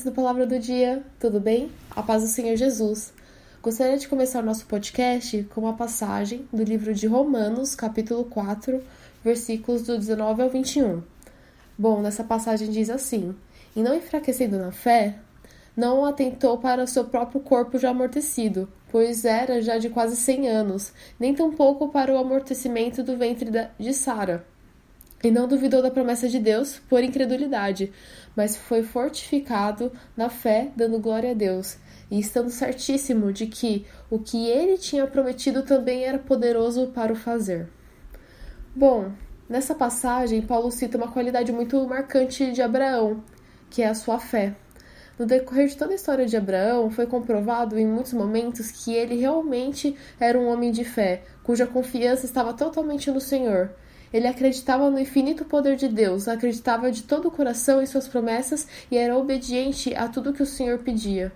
ouvintes do Palavra do Dia, tudo bem? A paz do Senhor Jesus. Gostaria de começar o nosso podcast com uma passagem do livro de Romanos, capítulo 4, versículos do 19 ao 21. Bom, nessa passagem diz assim: E não enfraquecendo na fé, não atentou para o seu próprio corpo já amortecido, pois era já de quase cem anos, nem tampouco para o amortecimento do ventre de Sara. E não duvidou da promessa de Deus por incredulidade, mas foi fortificado na fé, dando glória a Deus, e estando certíssimo de que o que ele tinha prometido também era poderoso para o fazer. Bom, nessa passagem, Paulo cita uma qualidade muito marcante de Abraão, que é a sua fé. No decorrer de toda a história de Abraão, foi comprovado em muitos momentos que ele realmente era um homem de fé, cuja confiança estava totalmente no Senhor. Ele acreditava no infinito poder de Deus, acreditava de todo o coração em suas promessas e era obediente a tudo que o Senhor pedia.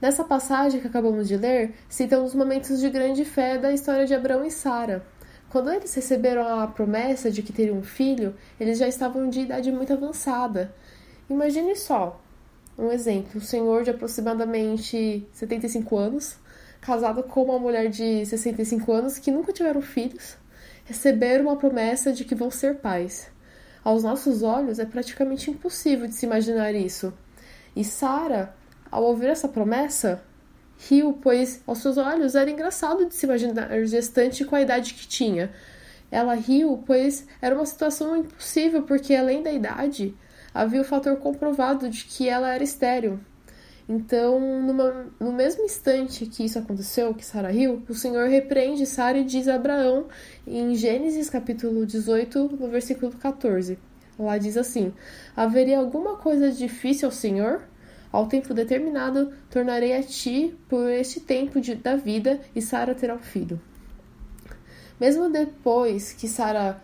Nessa passagem que acabamos de ler, citam os momentos de grande fé da história de Abraão e Sara. Quando eles receberam a promessa de que teriam um filho, eles já estavam de idade muito avançada. Imagine só, um exemplo, um senhor de aproximadamente 75 anos, casado com uma mulher de 65 anos que nunca tiveram filhos, receberam uma promessa de que vão ser pais. Aos nossos olhos é praticamente impossível de se imaginar isso. E Sara, ao ouvir essa promessa, riu, pois aos seus olhos era engraçado de se imaginar gestante com a idade que tinha. Ela riu, pois era uma situação impossível, porque além da idade, havia o fator comprovado de que ela era estéril. Então, numa, no mesmo instante que isso aconteceu, que Sara riu, o Senhor repreende Sara e diz a Abraão, em Gênesis capítulo 18, no versículo 14. Lá diz assim: Haveria alguma coisa difícil ao Senhor? Ao tempo determinado, tornarei a ti por este tempo de, da vida, e Sara terá um filho. Mesmo depois que Sara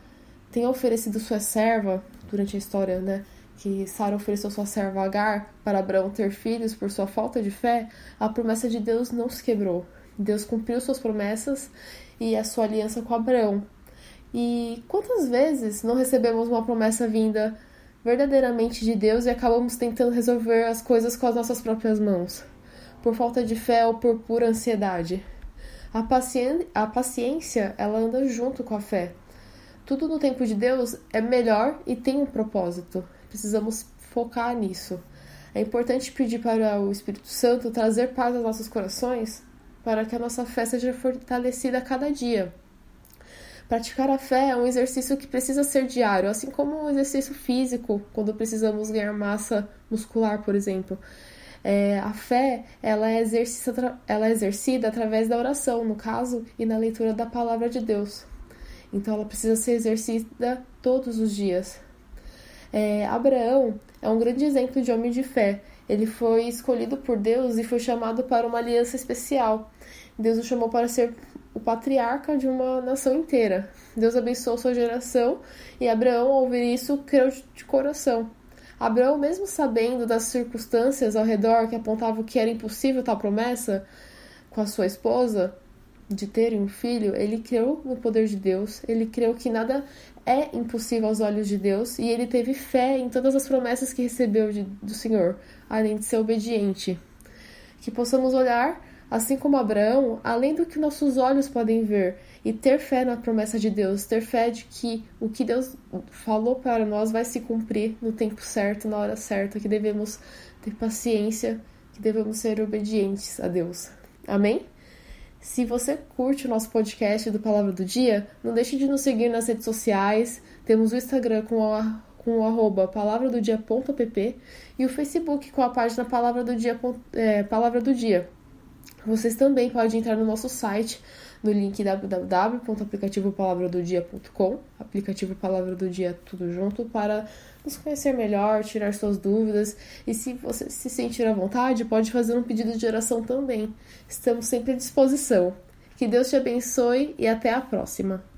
tenha oferecido sua serva, durante a história, né? Que Sara ofereceu sua serva Agar para Abraão ter filhos por sua falta de fé, a promessa de Deus não se quebrou. Deus cumpriu suas promessas e a sua aliança com Abraão. E quantas vezes não recebemos uma promessa vinda verdadeiramente de Deus e acabamos tentando resolver as coisas com as nossas próprias mãos, por falta de fé ou por pura ansiedade? A, paciência, a paciência, ela anda junto com a fé. Tudo no tempo de Deus é melhor e tem um propósito precisamos focar nisso. É importante pedir para o Espírito Santo trazer paz aos nossos corações para que a nossa fé seja fortalecida a cada dia. Praticar a fé é um exercício que precisa ser diário, assim como um exercício físico, quando precisamos ganhar massa muscular, por exemplo. É, a fé ela é, ela é exercida através da oração, no caso, e na leitura da palavra de Deus. Então ela precisa ser exercida todos os dias. É, Abraão é um grande exemplo de homem de fé. Ele foi escolhido por Deus e foi chamado para uma aliança especial. Deus o chamou para ser o patriarca de uma nação inteira. Deus abençoou sua geração e Abraão, ao ouvir isso, creu de coração. Abraão, mesmo sabendo das circunstâncias ao redor que apontavam que era impossível tal promessa com a sua esposa, de terem um filho, ele creu no poder de Deus, ele creu que nada é impossível aos olhos de Deus e ele teve fé em todas as promessas que recebeu de, do Senhor, além de ser obediente. Que possamos olhar, assim como Abraão, além do que nossos olhos podem ver e ter fé na promessa de Deus, ter fé de que o que Deus falou para nós vai se cumprir no tempo certo, na hora certa, que devemos ter paciência, que devemos ser obedientes a Deus. Amém? Se você curte o nosso podcast do Palavra do Dia, não deixe de nos seguir nas redes sociais. Temos o Instagram com, a, com o arroba palavradodia.app e o Facebook com a página Palavra do Dia. É, Palavra do Dia. Vocês também podem entrar no nosso site no link www.aplicativopalavradodia.com, aplicativo Palavra do Dia tudo junto, para nos conhecer melhor, tirar suas dúvidas e se você se sentir à vontade, pode fazer um pedido de oração também. Estamos sempre à disposição. Que Deus te abençoe e até a próxima.